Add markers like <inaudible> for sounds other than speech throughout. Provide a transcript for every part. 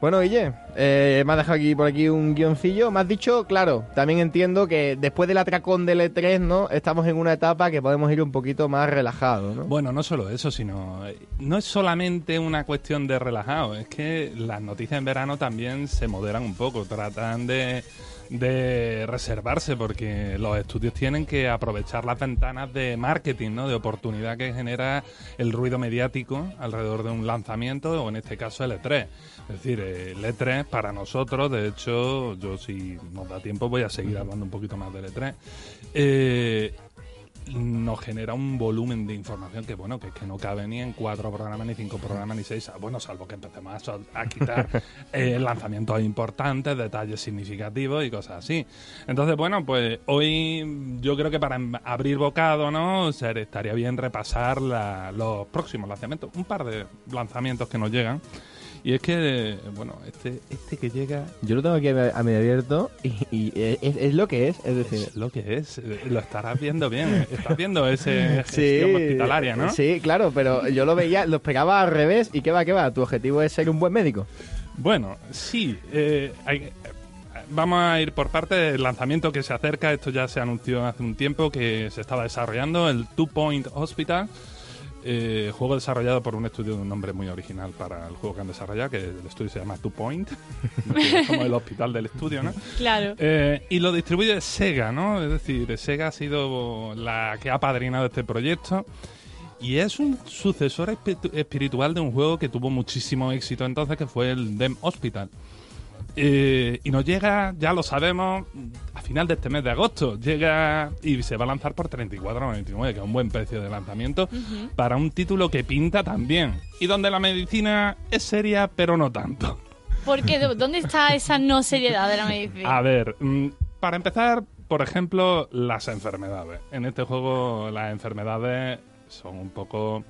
Bueno, Guille, eh, me has dejado aquí por aquí un guioncillo. Me has dicho, claro, también entiendo que después del atracón del E3, ¿no? Estamos en una etapa que podemos ir un poquito más relajados, ¿no? Bueno, no solo eso, sino. eh, No es solamente una cuestión de relajado, es que las noticias en verano también se moderan un poco, tratan de, de reservarse, porque los estudios tienen que aprovechar las ventanas de marketing, ¿no? De oportunidad que genera el ruido mediático alrededor de un lanzamiento, o en este caso el E3. Es decir, el E3 para nosotros, de hecho, yo si nos da tiempo voy a seguir hablando un poquito más del E3. Eh, nos genera un volumen de información que bueno que no cabe ni en cuatro programas ni cinco programas ni seis bueno salvo que empecemos a, quitar <laughs> eh, lanzamientos importantes detalles significativos y cosas así. Entonces bueno pues hoy yo creo que para em- abrir bocado no estaría bien repasar la- los próximos lanzamientos. Un par de lanzamientos que nos llegan y es que bueno este este que llega Yo lo tengo aquí a a medio abierto y, y es, es lo que es, es decir... es lo que es lo estarás viendo bien estás viendo ese gestión hospitalaria no Sí, claro, pero yo lo veía, lo pegaba al revés y qué va, qué va. Tu objetivo es ser un buen médico. Bueno, sí. eh, hay- vamos a ir por parte del lanzamiento que se acerca. Esto ya se anunció hace un tiempo que se estaba desarrollando, el Two Point Hospital. Eh, juego desarrollado por un estudio de un nombre muy original para el juego que han desarrollado, que el estudio se llama Two Point, que <laughs> es como el hospital del estudio, ¿no? Claro. Eh, y lo distribuye Sega, ¿no? Es decir, Sega ha sido la que ha padrinado este proyecto. Y es un sucesor espi- espiritual de un juego que tuvo muchísimo éxito entonces, que fue el Dem Hospital. Eh, y nos llega, ya lo sabemos, a final de este mes de agosto. Llega y se va a lanzar por 34,99, que es un buen precio de lanzamiento para un título que pinta también. Y donde la medicina es seria, pero no tanto. Porque ¿dó- ¿dónde está esa no seriedad de la medicina? A ver, mm, para empezar, por ejemplo, las enfermedades. En este juego las enfermedades son un poco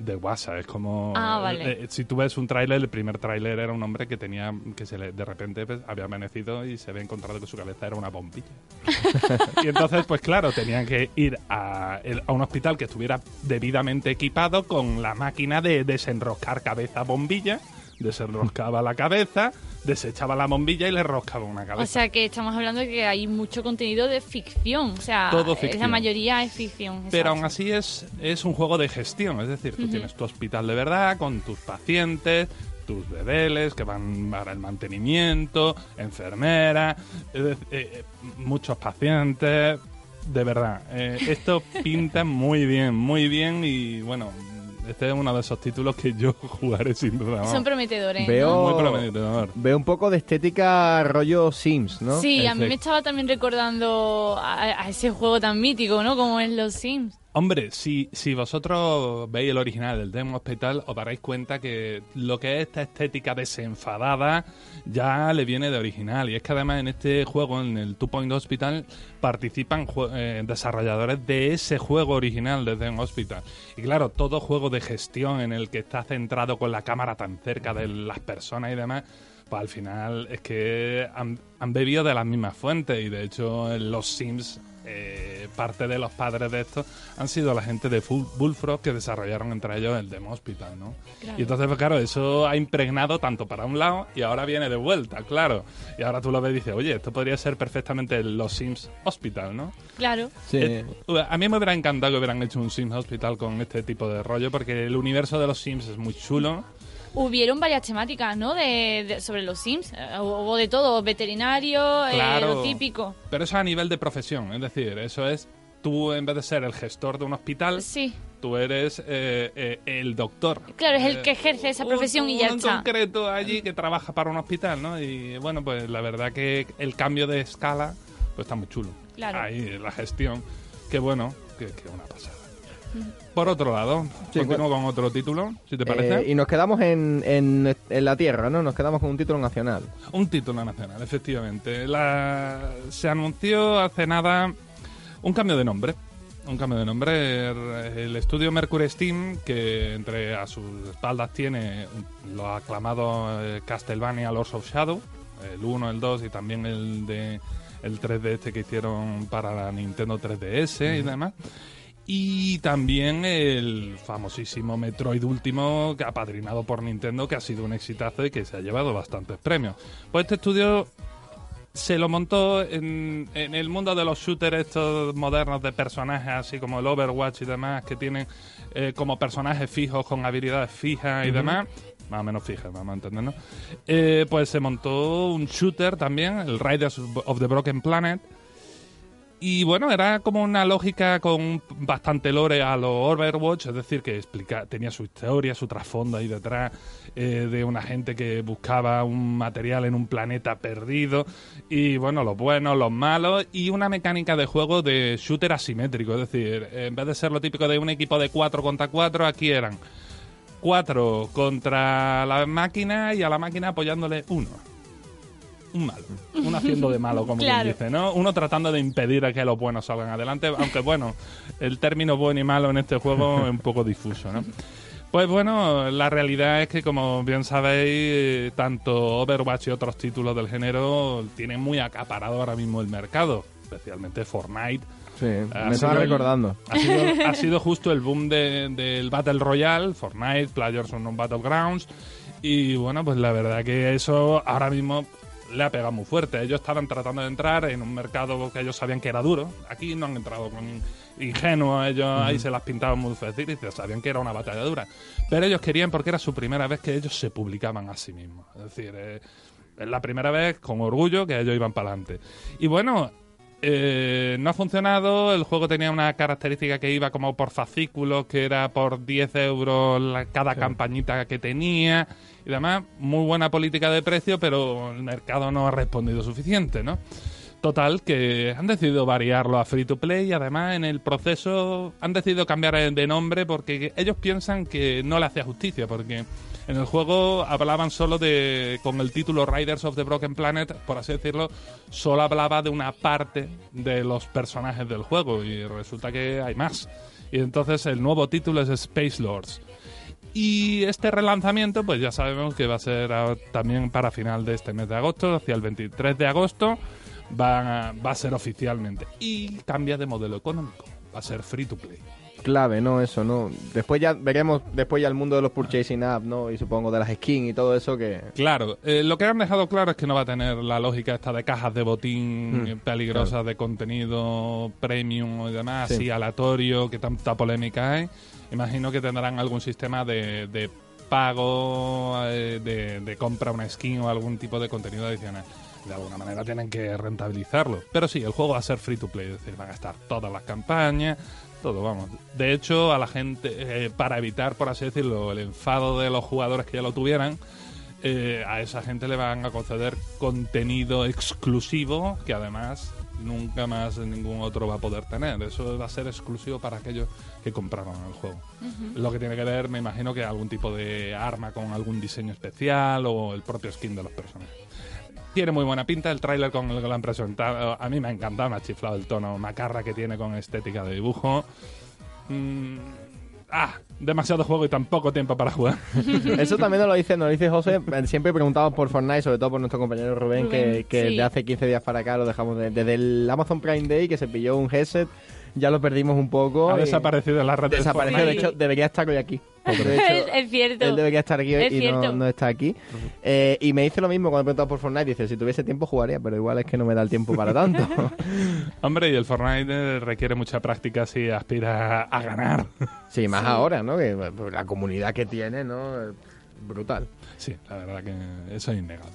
de guasa, es como Ah, vale. eh, si tú ves un tráiler, el primer tráiler era un hombre que tenía que se le, de repente pues, había amanecido y se había encontrado que su cabeza era una bombilla. <laughs> y entonces, pues claro, tenían que ir a, el- a un hospital que estuviera debidamente equipado con la máquina de desenroscar cabeza bombilla, desenroscaba la cabeza, desechaba la bombilla y le roscaba una cabeza. O sea que estamos hablando de que hay mucho contenido de ficción. O sea, Todo ficción. la mayoría es ficción. Pero aún así es, es un juego de gestión, es decir, tú tienes tu hospital de verdad con tus pacientes, tus bedeles que van para el mantenimiento, enfermera, eh, eh, muchos pacientes, de verdad. eh, esto <laughs> pinta muy bien, muy bien y bueno, este es uno de esos títulos que yo <laughs> jugaré sin duda. Son prometedores. Veo, Muy prometedor. veo un poco de estética rollo Sims, ¿no? Sí, a mí me estaba también recordando a, a ese juego tan mítico, ¿no? Como es los Sims. Hombre, si, si vosotros veis el original del Demo Hospital, os daréis cuenta que lo que es esta estética desenfadada ya le viene de original. Y es que además en este juego, en el Two Point Hospital, participan eh, desarrolladores de ese juego original de Demo Hospital. Y claro, todo juego de gestión en el que está centrado con la cámara tan cerca de las personas y demás, pues al final es que han, han bebido de las mismas fuentes. Y de hecho, los Sims eh, parte de los padres de esto han sido la gente de Full- Bullfrog que desarrollaron entre ellos el Demo Hospital, ¿no? Claro. Y entonces, pues claro, eso ha impregnado tanto para un lado y ahora viene de vuelta, claro. Y ahora tú lo ves y dices, oye, esto podría ser perfectamente los Sims Hospital, ¿no? Claro. Sí. Eh, a mí me hubiera encantado que hubieran hecho un Sims Hospital con este tipo de rollo porque el universo de los Sims es muy chulo. Hubieron varias temáticas, ¿no? De, de- sobre los Sims. Eh, Hubo de todo, veterinario, eh, Claro. lo típico. Pero eso a nivel de profesión, es decir, eso es tú en vez de ser el gestor de un hospital, Sí, tú eres eh, eh, el doctor. claro, es el Eh, que ejerce esa un- profesión y ya está. concreto allí que trabaja para un hospital, ¿no? Y bueno, pues la verdad que el cambio de escala pues está muy chulo. Claro. Ahí la gestión, que bueno, que, que una pasada. Por otro lado, Sí, continúo con otro título, si te parece. Eh, y nos quedamos en, en, en la tierra, ¿no? Nos quedamos con un título nacional. Un título nacional, efectivamente. La- Se anunció hace nada un cambio de nombre. Un cambio de nombre. El estudio Mercury Steam, que entre a sus espaldas tiene lo aclamado eh, Castlevania Lords of Shadow, el 1, el 2 y también el de el 3D este que hicieron para la Nintendo 3DS y demás. Y también el famosísimo Metroid último, que apadrinado por Nintendo, que ha sido un exitazo y que se ha llevado bastantes premios. Pues este estudio se lo montó en, en el mundo de los shooters estos modernos de personajes, así como el Overwatch y demás, que tienen eh, como personajes fijos con habilidades fijas y demás. Más o menos fijas, vamos a entendernos. Eh, pues se montó un shooter también, el Riders of the Broken Planet, y bueno, era como una lógica con bastante lore a lo Overwatch, es decir, que explica, tenía su historia, su trasfondo ahí detrás eh, de una gente que buscaba un material en un planeta perdido, y bueno, los buenos, los malos, y una mecánica de juego de shooter asimétrico, es decir, en vez de ser lo típico de un equipo de 4 contra 4, aquí eran 4 contra la máquina y a la máquina apoyándole uno un malo. Uno haciendo de malo, como Claro. quien dice, ¿no? Uno tratando de impedir a que los buenos salgan adelante, aunque bueno, el término bueno y malo en este juego es un poco difuso, ¿no? Pues bueno, la realidad es que, como bien sabéis, tanto Overwatch y otros títulos del género tienen muy acaparado ahora mismo el mercado, especialmente Fortnite. Sí, Ha me estaba recordando. Ha sido, ha sido justo el boom de- del Battle Royale, Fortnite, Players Unknown Battlegrounds. Y bueno, pues la verdad que eso ahora mismo le ha pegado muy fuerte. Ellos estaban tratando de entrar en un mercado que ellos sabían que era duro. Aquí no han entrado con ingenuos, ellos ahí se las pintaban muy fácil y sabían que era una batalla dura. Pero ellos querían porque era su primera vez que ellos se publicaban a sí mismos. Es decir, eh, es la primera vez con orgullo que ellos iban para adelante. Y bueno, eh, no ha funcionado. El juego tenía una característica que iba como por fascículos, que era por 10 euros la- cada campañita que tenía y demás. Muy buena política de precio, pero el mercado no ha respondido suficiente, ¿no? Total, que han decidido variarlo a free to play y además en el proceso han decidido cambiar de nombre porque ellos piensan que no le hacía justicia, porque en el juego hablaban solo de, con el título Riders of the Broken Planet, por así decirlo, solo hablaba de una parte de los personajes del juego y resulta que hay más. Y entonces el nuevo título es Space Lords. Y este relanzamiento, pues ya sabemos que va a ser también para final de este mes de agosto, hacia el 23 de agosto, va a ser oficialmente. Y cambia de modelo económico, va a ser free to play. Clave, ¿no? Eso, ¿no? Después ya veremos, después ya el mundo de los purchasing apps, ¿no? Y supongo de las skins y todo eso que... Claro, eh, lo que han dejado claro es que no va a tener la lógica esta de cajas de botín Mm, peligrosas de contenido premium y demás, Sí. así aleatorio, que tanta polémica hay. Imagino que tendrán algún sistema de, de pago, eh, de, de compra una skin o algún tipo de contenido adicional. De alguna manera tienen que rentabilizarlo. Pero sí, el juego va a ser free to play, es decir, van a estar todas las campañas, todo, vamos. De hecho, a la gente, eh, para evitar, por así decirlo, el enfado de los jugadores que ya lo tuvieran, eh, a esa gente le van a conceder contenido exclusivo que además nunca más ningún otro va a poder tener. Eso va a ser exclusivo para aquellos que compraron el juego. Lo que tiene que ver, me imagino que algún tipo de arma con algún diseño especial o el propio skin de los personajes. Tiene muy buena pinta el tráiler con el que lo han presentado. A mí me ha encantado, me ha chiflado el tono macarra que tiene con estética de dibujo. Mm, ah, demasiado juego y tan poco tiempo para jugar. <laughs> Eso también nos lo dice, nos lo dice José. Siempre preguntamos por Fortnite, sobre todo por nuestro compañero Rubén, que, que sí. de hace 15 días para acá lo dejamos de- desde el Amazon Prime Day, que se pilló un headset, ya lo perdimos un poco. Ha y- desaparecido en la red de Desapareció, de hecho, debería estar hoy aquí. <laughs> De hecho, es, es cierto. Él debería estar aquí hoy Es y no, está aquí. Eh, y me dice lo mismo cuando he preguntado por Fortnite. Dice, si tuviese tiempo jugaría, pero igual es que no me da el tiempo para tanto. <laughs> Hombre, y el Fortnite requiere mucha práctica si aspira a ganar. sí, más ahora, ¿no? Que pues, la comunidad que tiene, ¿no? Brutal. Sí, la verdad que eso es innegable.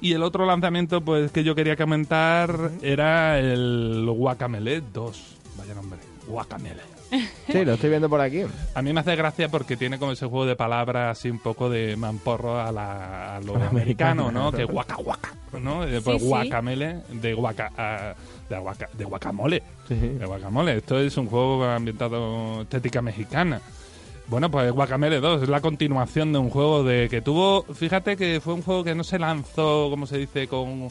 Y el otro lanzamiento pues que yo quería comentar era el Guacamele 2. Vaya nombre. Guacamele. <laughs> Sí, lo estoy viendo por aquí. A mí me hace gracia porque tiene como ese juego de palabras así un poco de mamporro a, la, a lo <laughs> americano, ¿no? Que guaca guaca, ¿no? Y después sí. guacamele de guaca, de, guaca- de guacamole. Sí. De guacamole. Esto es un juego ambientado estética mexicana. Bueno, pues Guacamele 2 es la continuación de un juego de que tuvo, fíjate que fue un juego que no se lanzó, como se dice, con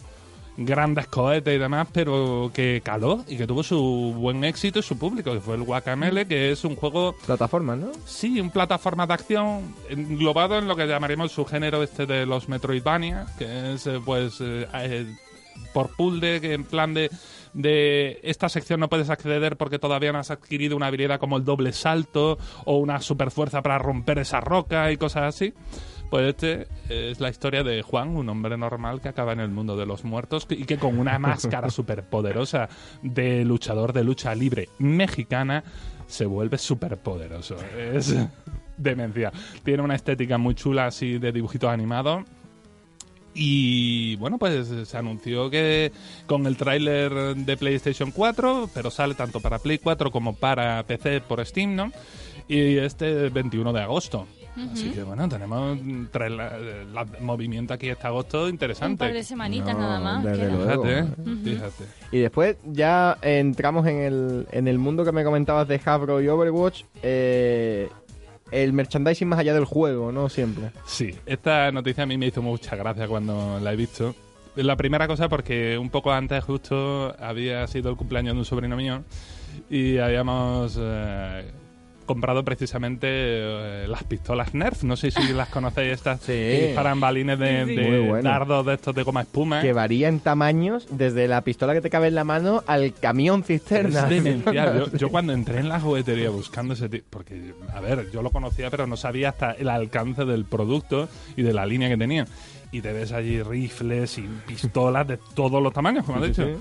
grandes cohetes y demás, pero que caló y que tuvo su buen éxito y su público, que fue el Guacamele, que es un juego Plataformas, ¿no? Sí, un plataforma de acción englobado en lo que llamaremos su género este de los Metroidvania, que es eh, pues eh, eh, por de que en plan de de esta sección no puedes acceder porque todavía no has adquirido una habilidad como el doble salto o una super fuerza para romper esa roca y cosas así. Pues este es la historia de Juan, un hombre normal que acaba en el mundo de los muertos y que con una máscara <laughs> súper poderosa de luchador de lucha libre mexicana se vuelve súper poderoso. Es demencia. Tiene una estética muy chula así de dibujitos animados. Y bueno, pues se anunció que con el tráiler de PlayStation 4, pero sale tanto para Play 4 como para PC por Steam, ¿no? Y este 21 de agosto. Así que bueno, tenemos tra- la- la- movimiento aquí este agosto Un interesante. par de semanitas No, nada más. desde luego. Fíjate, ¿eh? Fíjate. Y después ya entramos en el, en el mundo que me comentabas de Hasbro y Overwatch. eh, el merchandising más allá del juego, ¿no? Siempre. Sí, esta noticia a mí me hizo mucha gracia cuando la he visto. La primera cosa porque un poco antes justo había sido el cumpleaños de un sobrino mío y habíamos eh, comprado precisamente eh, las pistolas Nerf. No sé si las conocéis estas Sí. que disparan balines de, Sí, sí. de bueno. dardos de estos de goma espuma. Que varía en tamaños desde la pistola que te cabe en la mano al camión cisterna. Es demencial. Yo, <laughs> yo cuando entré en la juguetería buscando ese tipo, porque, a ver, yo lo conocía, pero no sabía hasta el alcance del producto y de la línea que tenía. Y te ves allí rifles y pistolas de todos los tamaños, como has Sí, dicho. sí.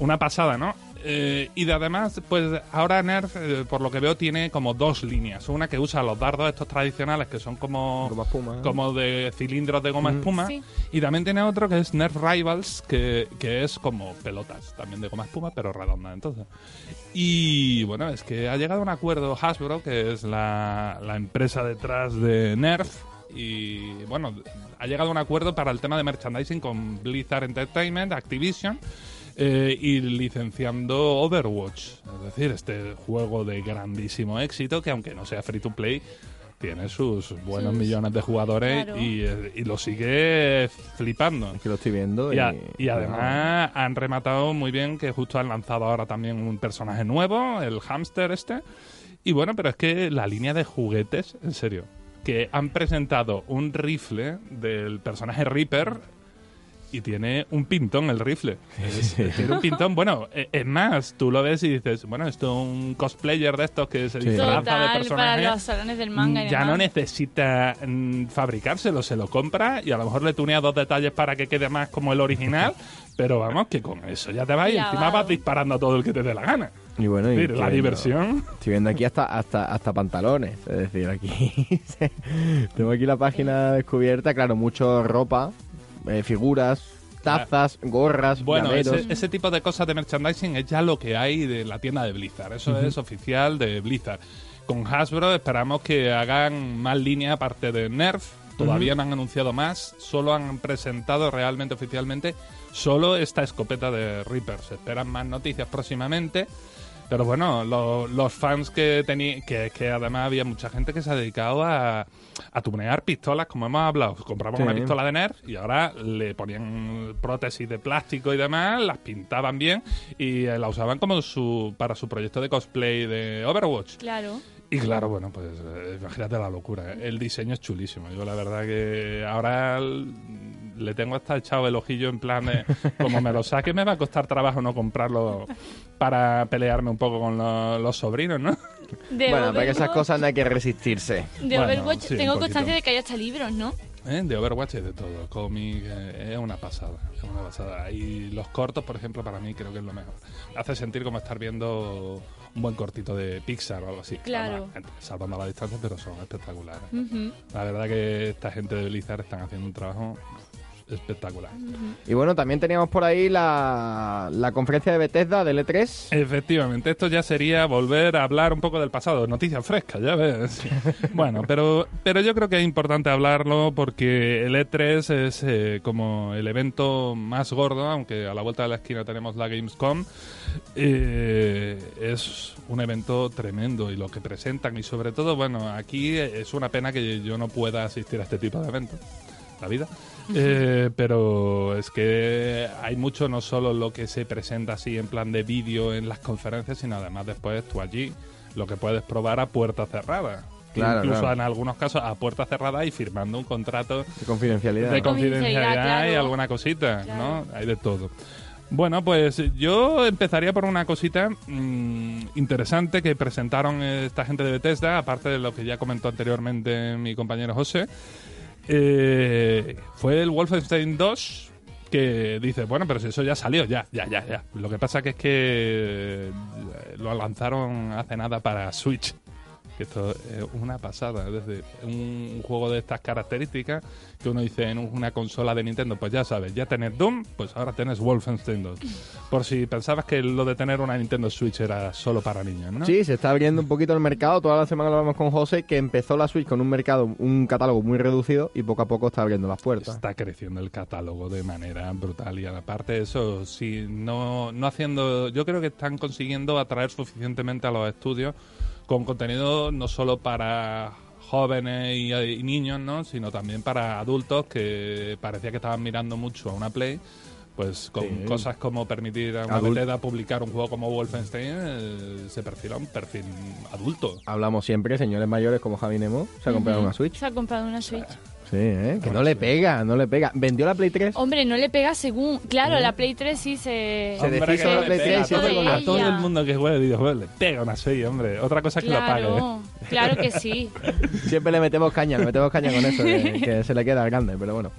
Una pasada, ¿no? Eh, y de además, pues ahora Nerf, eh, por lo que veo, tiene como dos líneas. Una que usa los dardos estos tradicionales, que son como, Goma espuma, ¿eh? como de cilindros de goma Mm. espuma. Sí. Y también tiene otro que es Nerf Rivals, que, que es como pelotas, también de goma espuma, pero redonda entonces. Y bueno, es que ha llegado a un acuerdo Hasbro, que es la, la empresa detrás de Nerf. Y bueno, ha llegado a un acuerdo para el tema de merchandising con Blizzard Entertainment, Activision. Eh, y licenciando Overwatch, es decir, este juego de grandísimo éxito que aunque no sea free to play, tiene sus buenos millones de jugadores Claro. y, eh, y lo sigue flipando. Es que lo estoy viendo. Y, a- y, y además han rematado muy bien que justo han lanzado ahora también un personaje nuevo, el hámster este. Y bueno, pero es que la línea de juguetes, en serio, que han presentado un rifle del personaje Reaper y tiene un pintón el rifle. Es- tiene un pintón, bueno, e- es más, tú lo ves y dices, bueno, esto es un cosplayer de estos que se Sí. disfraza de para personaje. los salones del manga y ya demás. no necesita mm, fabricárselo, se lo compra y a lo mejor le tunea dos detalles para que quede más como el original, <laughs> pero vamos, que con eso ya te vas y encima vas disparando a todo el que te dé la gana. y bueno, y la viendo- diversión. Estoy viendo aquí hasta, hasta, hasta pantalones. Es decir, aquí. <laughs> Tengo aquí la página descubierta. Claro, mucho ropa, eh, figuras, tazas, gorras, Bueno, llaveros. ese, ese tipo de cosas de merchandising es ya lo que hay de la tienda de Blizzard. Eso es oficial de Blizzard. Con Hasbro esperamos que hagan más líneas aparte de Nerf. Todavía no han anunciado más. Solo han presentado realmente oficialmente solo esta escopeta de Reaper. Se esperan más noticias próximamente. Pero bueno, lo- los fans que tenía, que, que además había mucha gente que se ha dedicado a, a tunear pistolas, como hemos hablado. Compraban Sí. una pistola de Nerf y ahora le ponían prótesis de plástico y demás, las pintaban bien y eh, la usaban como su para su proyecto de cosplay de Overwatch. Claro. Y claro, bueno, pues eh, imagínate la locura. ¿eh? El diseño es chulísimo. Yo la verdad que ahora le tengo hasta echado el ojillo en plan de, como me lo saque, me va a costar trabajo no comprarlo para pelearme un poco con lo- los sobrinos, ¿no? De bueno, para que esas Overwatch- cosas no hay que resistirse. De Bueno, Overwatch sí, tengo constancia de que hay hasta libros, ¿no? ¿Eh? De Overwatch y de todo. Cómic, eh, es una pasada. Es una pasada. Y los cortos, por ejemplo, para mí creo que es lo mejor. Hace sentir como estar viendo un buen cortito de Pixar o algo así. Claro. Además, salvando la distancia, pero son espectaculares. La verdad que esta gente de Blizzard están haciendo un trabajo espectacular. Y bueno, también teníamos por ahí la, la conferencia de Bethesda del E3. Efectivamente, esto ya sería volver a hablar un poco del pasado, noticias frescas, ya ves. <laughs> bueno, pero, pero yo creo que es importante hablarlo porque el E3 es eh, como el evento más gordo, aunque a la vuelta de la esquina tenemos la Gamescom. eh, es un evento tremendo y lo que presentan y sobre todo, bueno, aquí es una pena que yo no pueda asistir a este tipo de eventos. La vida. Eh, pero es que hay mucho, no solo lo que se presenta así en plan de vídeo en las conferencias, sino además después tú allí lo que puedes probar a puerta cerrada. Claro, Incluso claro. en algunos casos a puerta cerrada y firmando un contrato De confidencialidad. de ¿no? confidencialidad Confidencialidad, y alguna cosita, Claro. ¿no? Hay de todo. Bueno, pues yo empezaría por una cosita mm, interesante que presentaron esta gente de Bethesda, aparte de lo que ya comentó anteriormente mi compañero José. Eh, fue el Wolfenstein 2 que dice, bueno, pero si eso ya salió, ya, ya, ya, ya. Lo que pasa que es que eh, lo lanzaron hace nada para Switch. Que esto es una pasada, es decir, un juego de estas características que uno dice en una consola de Nintendo, pues ya sabes, ya tenés Doom, pues ahora tenés Wolfenstein 2. Por si pensabas que lo de tener una Nintendo Switch era solo para niños, ¿no? Sí, se está abriendo un poquito el mercado. Toda la semana lo hablamos con José, que empezó la Switch con un mercado, un catálogo muy reducido y poco a poco está abriendo las puertas. Está creciendo el catálogo de manera brutal y aparte de eso, si no, no haciendo, yo creo que están consiguiendo atraer suficientemente a los estudios con contenido no solo para jóvenes y, y niños, ¿no? sino también para adultos que parecía que estaban mirando mucho a una Play. Pues con Sí. cosas como permitir a una Adult- Bethesda publicar un juego como Wolfenstein, eh, se perfila un perfil adulto. Hablamos siempre, señores mayores como Javi Nemo, se ha comprado una Switch. Se ha comprado una Switch. Sí, ¿eh? Que no le pega, no le pega. ¿Vendió la Play 3? Hombre, no le pega según... Claro, la Play 3 sí se... Se Hombre, deshizo la Play pega 3 y se de hace con a la todo el mundo que juegue videojuegos le pega una serie, hombre. Otra cosa es que lo pague. ¿eh? Claro, claro que sí. <laughs> Siempre le metemos caña, le metemos caña con eso, que, que se le queda grande, pero bueno.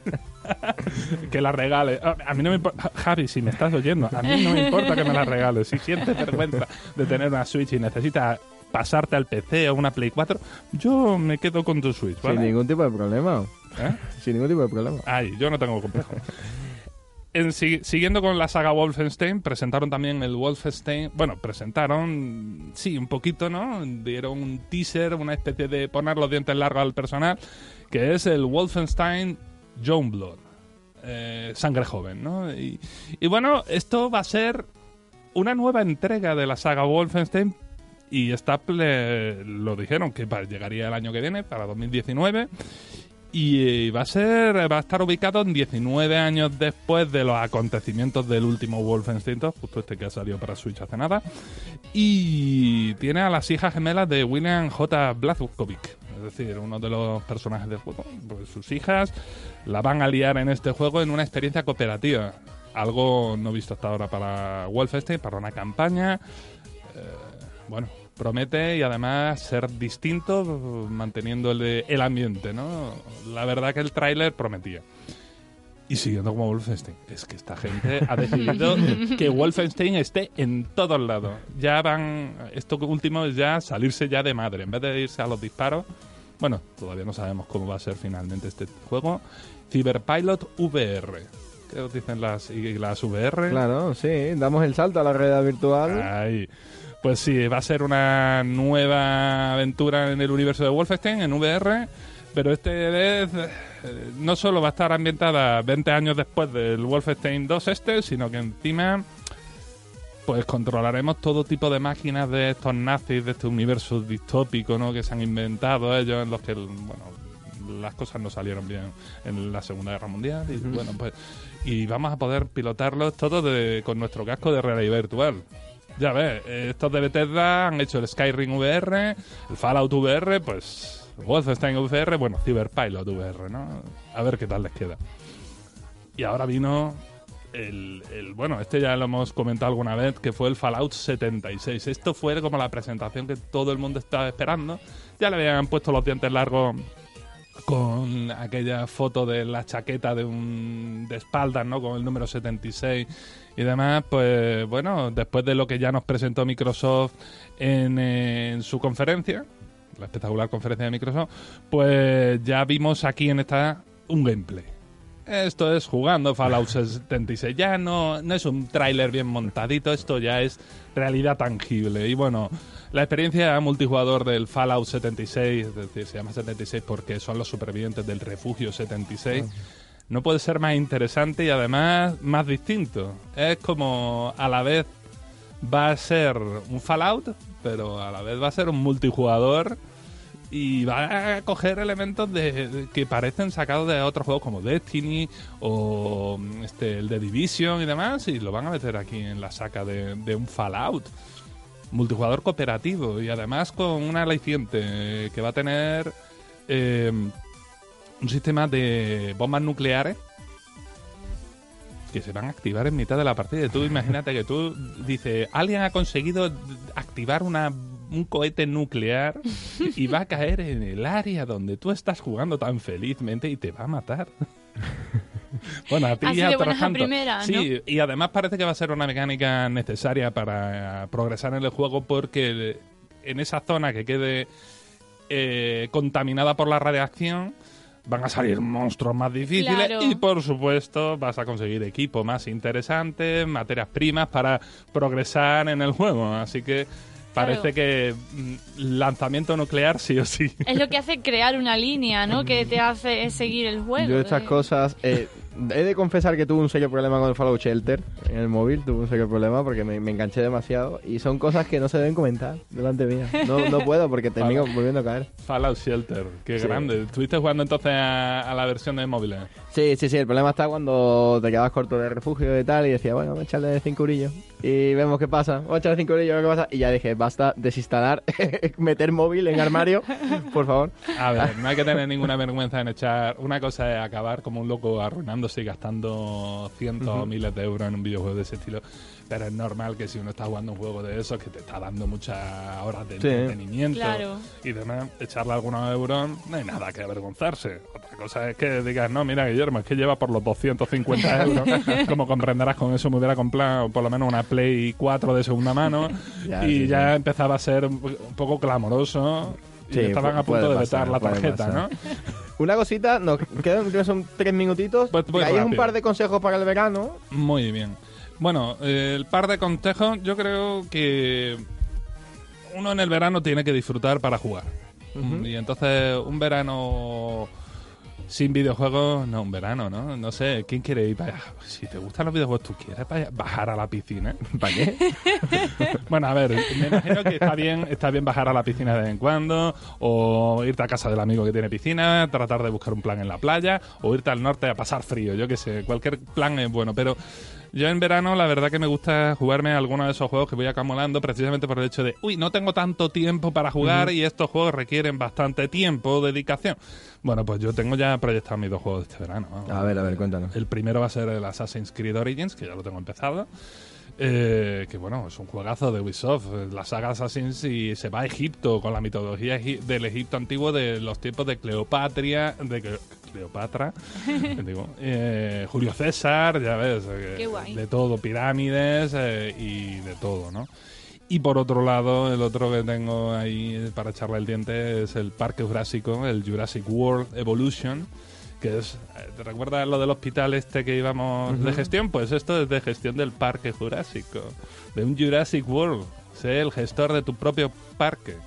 <laughs> que la regale. A a mí no me importa. Javi, si me estás oyendo, a mí no me importa que me la regales. Si sientes vergüenza de tener una Switch y necesitas pasarte al PC o una Play 4, yo me quedo con tu Switch, ¿vale? Sin ningún tipo de problema. ¿Eh? Sin ningún tipo de problema. Ay, yo no tengo complejo. <laughs> En si- siguiendo con la saga Wolfenstein, presentaron también el Wolfenstein. Bueno, presentaron, sí, un poquito, ¿no? Dieron un teaser, una especie de poner los dientes largos al personal, que es el Wolfenstein Youngblood. Eh, sangre joven, ¿no? Y, y bueno, esto va a ser una nueva entrega de la saga Wolfenstein. Y Staple lo dijeron que llegaría el año que viene, para 2019. Y eh, va a ser va a estar ubicado en 19 años después de los acontecimientos del último Wolfenstein 2, justo este que ha salido para Switch hace nada. Y tiene a las hijas gemelas de William J. Blazkowicz, es decir, uno de los personajes del juego. Pues sus hijas la van a liar en este juego en una experiencia cooperativa. Algo no visto hasta ahora para Wolfenstein, para una campaña. Eh, bueno, promete y además ser distinto manteniendo el, de- el ambiente, ¿no? La verdad que el tráiler prometía. Y siguiendo como Wolfenstein, es que esta gente ha <laughs> decidido que Wolfenstein esté en todos lados. Ya van, esto último es ya salirse ya de madre, en vez de irse a los disparos. Bueno, todavía no sabemos cómo va a ser finalmente este juego. Cyberpilot VR. ¿Qué os dicen las, y las VR? Claro, sí, damos el salto a la realidad virtual. Ay, pues sí, va a ser una nueva aventura en el universo de Wolfenstein en VR, pero este vez eh, no solo va a estar ambientada 20 años después del Wolfenstein 2 este, sino que encima pues controlaremos todo tipo de máquinas de estos nazis, de este universo distópico ¿no? que se han inventado ellos, en los que bueno, las cosas no salieron bien en la Segunda Guerra Mundial. Y bueno, pues y vamos a poder pilotarlos todos de- con nuestro casco de realidad virtual. Ya ves, eh, estos de Bethesda han hecho el Skyrim VR, el Fallout VR, pues Wolfenstein VR, bueno, Cyberpilot VR, ¿no? A ver qué tal les queda. Y ahora vino el, el- bueno, este ya lo hemos comentado alguna vez, que fue el Fallout 76. Esto fue como la presentación que todo el mundo estaba esperando. Ya le habían puesto los dientes largos con aquella foto de la chaqueta de un de espaldas, ¿no? Con el número 76 y demás, pues bueno, después de lo que ya nos presentó Microsoft en, en su conferencia, la espectacular conferencia de Microsoft, pues ya vimos aquí en esta un gameplay. Esto es jugando Fallout 76. Ya no, no es un tráiler bien montadito, esto ya es realidad tangible. Y bueno, la experiencia multijugador del Fallout 76, es decir, se llama 76 porque son los supervivientes del refugio 76, no puede ser más interesante y además más distinto. Es como a la vez va a ser un Fallout, pero a la vez va a ser un multijugador y va a coger elementos de, de- que parecen sacados de otros juegos como Destiny o este el de Division y demás y lo van a meter aquí en la saca de, de un Fallout multijugador cooperativo y además con una aliciente que va a tener eh, un sistema de bombas nucleares que se van a activar en mitad de la partida. Tú imagínate que tú dices, alguien ha conseguido activar una, un cohete nuclear y va a caer en el área donde tú estás jugando tan felizmente y te va a matar. <laughs> Bueno, a ti Así y a de buenas a primeras, Sí, y además parece que va a ser una mecánica necesaria para eh, progresar en el juego porque en esa zona que quede eh, contaminada por la radiación van a salir monstruos más difíciles Claro. y por supuesto vas a conseguir equipo más interesante, materias primas para progresar en el juego. Así que parece Claro. que mm, lanzamiento nuclear sí o sí. Es lo que hace crear una línea, ¿no? Que te hace seguir el juego. Yo estas de- cosas... eh, he de confesar que tuve un serio problema con el Fallout Shelter en el móvil. Tuve un serio problema porque me, me enganché demasiado. Y son cosas que no se deben comentar delante mía. No, no puedo porque termino <laughs> volviendo a caer. Fallout Shelter, qué Sí. grande. ¿Estuviste jugando entonces a, a la versión de móviles? Sí, sí, sí. El problema está cuando te quedabas corto de refugio y tal. Y decía, bueno, echarle cinco urillos. Y vemos qué pasa. Vamos a echarle cinco urillos, a ver qué pasa. Y ya dije, basta desinstalar, <laughs> meter móvil en armario, por favor. A ver, no hay que tener ninguna vergüenza en echar. Una cosa es acabar como un loco arruinándose y gastando cientos o miles de euros en un videojuego de ese estilo. Pero es normal que si uno está jugando un juego de esos que te está dando muchas horas de Sí. entretenimiento Claro. y demás, echarle algunos euros, no hay nada que avergonzarse. Otra cosa es que digas, no, mira, Guillermo, es que lleva por los 250 <laughs> euros. Como comprenderás, con eso me hubiera comprado por lo menos una Play 4 de segunda mano <laughs> Ya, y sí, ya sí. empezaba a ser un poco clamoroso. Y estaban a punto de pasar, vetar la tarjeta. ¿no? <laughs> Una cosita, nos quedan son tres minutitos. Pues Hay un par de consejos para el verano. Muy bien. Bueno, eh, el par de consejos, yo creo que uno en el verano tiene que disfrutar para jugar. Y entonces un verano sin videojuegos, no un verano, ¿no? No sé, ¿quién quiere ir para allá? Si te gustan los videojuegos, ¿tú quieres para allá? bajar a la piscina? <laughs> ¿Para qué? <laughs> Bueno, a ver, me imagino que está bien, está bien bajar a la piscina de vez en cuando, o irte a casa del amigo que tiene piscina, tratar de buscar un plan en la playa, o irte al norte a pasar frío, yo qué sé, cualquier plan es bueno, pero yo en verano la verdad que me gusta jugarme algunos de esos juegos que voy acumulando precisamente por el hecho de, uy, no tengo tanto tiempo para jugar y estos juegos requieren bastante tiempo, dedicación. Bueno, pues yo tengo ya proyectado mis dos juegos de este verano. A ver, a ver, cuéntanos. El primero va a ser el Assassin's Creed Origins, que ya lo tengo empezado. Eh, que bueno, es un juegazo de Ubisoft, la saga Assassin's y se va a Egipto con la mitología del Egipto antiguo de los tiempos de Cleopatria, de Cle- Cleopatra, <laughs> digo, eh, Julio César, ya ves, eh, de todo, pirámides y de todo, ¿no? Y por otro lado, el otro que tengo ahí para echarle el diente es el Parque Jurásico, el Jurassic World Evolution, que es, eh, ¿te recuerdas lo del hospital este que íbamos de gestión? Pues esto es de gestión del Parque Jurásico, de un Jurassic World, sé el gestor de tu propio parque.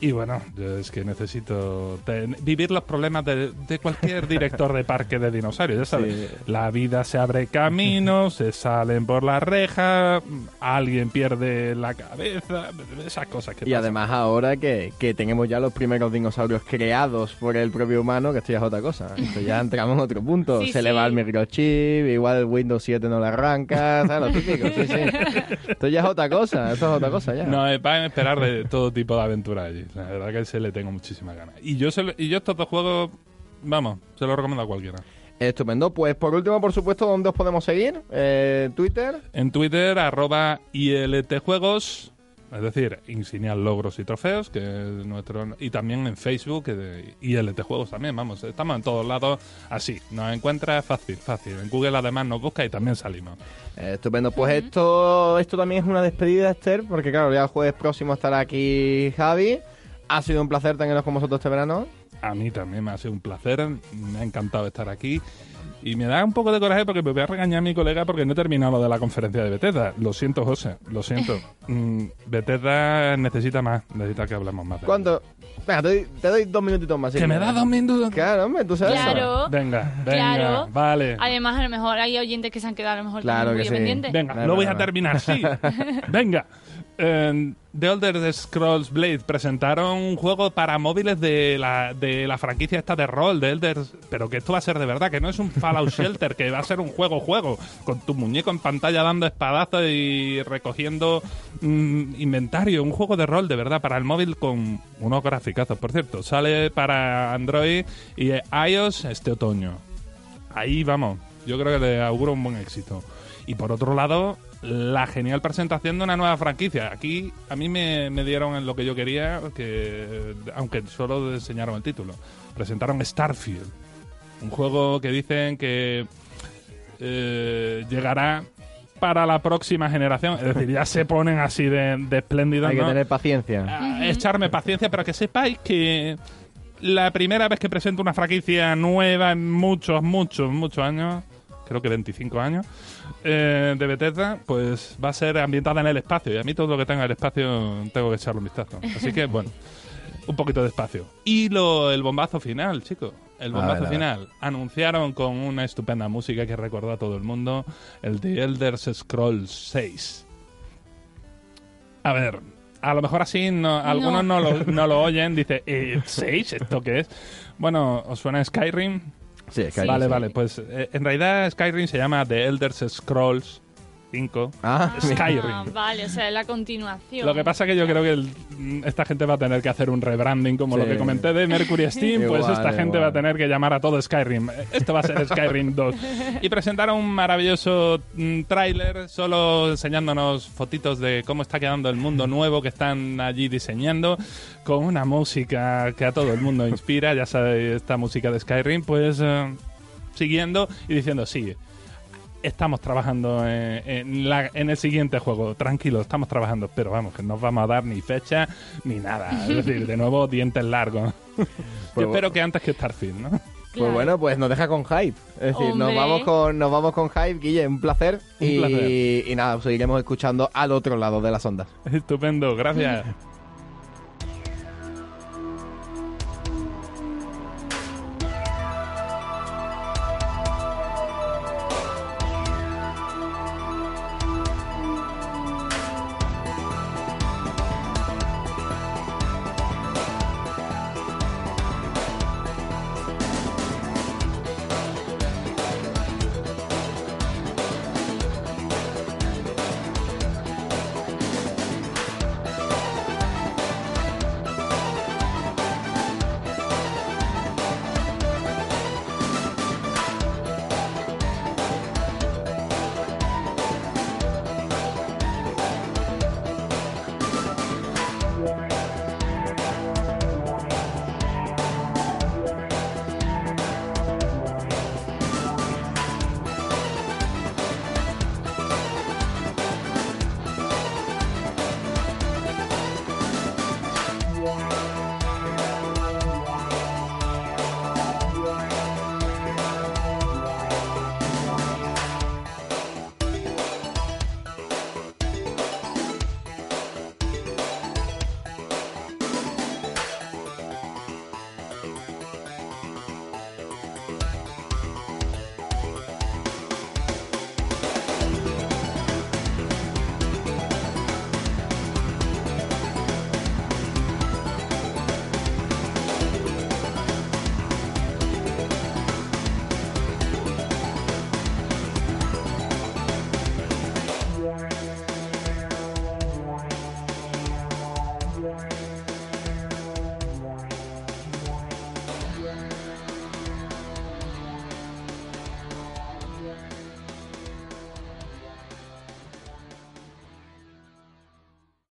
Y bueno, yo es que necesito ten- vivir los problemas de, de cualquier director de parque de dinosaurios, ya sabes. Sí. La vida se abre camino, se salen por la reja, alguien pierde la cabeza, esas cosas que Y pasan. además ahora que, que tenemos ya los primeros dinosaurios creados por el propio humano, que esto ya es otra cosa. Esto ya entramos en otro punto. Sí, Se le va el microchip, igual el Windows 7 no le arranca, ¿sabes? Lo típico, sí, sí. <laughs> Esto ya es otra cosa, esto es otra cosa ya. No, eh, van a esperar de todo tipo de aventura La verdad que se le tengo muchísimas ganas. Y yo, se lo- y yo estos dos juegos, vamos, se los recomiendo a cualquiera. Estupendo. Pues por último, por supuesto, ¿dónde os podemos seguir? Eh, Twitter. En Twitter, arroba ILTjuegos, es decir, insignias logros y trofeos, que es nuestro... Y también en Facebook, que de ILTjuegos también, vamos, estamos en todos lados así. Nos encuentra fácil, fácil. En Google además nos busca y también salimos. Eh, estupendo. Pues esto, esto también es una despedida, Esther, porque claro, ya el jueves próximo estará aquí Javi. Ha sido un placer tenernos con vosotros este verano. A mí también me ha sido un placer, me ha encantado estar aquí. Y me da un poco de coraje porque me voy a regañar a mi colega porque no he terminado lo de la conferencia de Bethesda. Lo siento, José, lo siento. <laughs> Mm, Bethesda necesita más, necesita que hablemos más. de. ¿Cuánto? Venga, te doy, te doy dos minutitos más. sí. ¿Que me da dos minutos? Claro, hombre, tú sabes. eso. Claro. Venga, venga, Claro. vale. Además, a lo mejor hay oyentes que se han quedado a lo mejor Claro también que muy sí. pendientes. Venga, No, lo voy a terminar, sí. <laughs> Venga. Eh, The Elder Scrolls Blade presentaron un juego para móviles de la, de la franquicia esta de rol, de Elder, pero que esto va a ser de verdad, que no es un Fallout Shelter, que va a ser un juego-juego, con tu muñeco en pantalla dando espadazos y recogiendo mm, inventario, un juego de rol de verdad para el móvil con unos graficazos, por cierto. Sale para Android y iOS este otoño. Ahí vamos, yo creo que le auguro un buen éxito. Y por otro lado, la genial presentación de una nueva franquicia. Aquí a mí me, me dieron en lo que yo quería, que aunque solo enseñaron el título. Presentaron Starfield, un juego que dicen que eh, llegará para la próxima generación. Es decir, ya se ponen así de, de espléndidos, Hay que ¿no? tener paciencia. a echarme paciencia, pero que sepáis que la primera vez que presento una franquicia nueva en muchos, muchos, muchos años, creo que 25 años, eh, de Bethesda, pues va a ser ambientada en el espacio. Y a mí todo lo que tenga el espacio tengo que echarle un vistazo. Así que, bueno, un poquito de espacio. Y lo, el bombazo final, chicos. El A bombazo ver, a ver. final. Anunciaron con una estupenda música que recordó a todo el mundo el The Elder Scrolls 6. A ver, a lo mejor así no- algunos no, lo, no lo <laughs> oyen. Dice, eh, ¿6? ¿Esto qué es? Bueno, ¿os suena Skyrim? Sí, que vale, sí. vale. Pues eh, en realidad Skyrim se llama The Elder Scrolls 5. Ah, Skyrim. Ah, vale, o sea, es la continuación. Lo que pasa que yo creo que el- esta gente va a tener que hacer un rebranding, como Sí. lo que comenté de Mercury <laughs> Steam, pues Igual, esta gente igual. va a tener que llamar a todo Skyrim. Esto va a ser Skyrim 2. <laughs> Y presentaron un maravilloso mm, tráiler, solo enseñándonos fotitos de cómo está quedando el mundo nuevo que están allí diseñando, con una música que a todo el mundo inspira, ya sabéis, esta música de Skyrim, pues eh, siguiendo y diciendo, sí, estamos trabajando en, en la- en el siguiente juego. Tranquilo, estamos trabajando, pero vamos, que no os vamos a dar ni fecha ni nada. Es decir, de nuevo, dientes largos. <laughs> Yo Pues espero que antes que Starfield, ¿no? Pues Claro. bueno, pues nos deja con hype. Es decir, nos vamos con nos vamos con hype, Guille, un placer. Un y, placer. y nada, seguiremos escuchando al otro lado de las ondas. Estupendo, gracias. <laughs>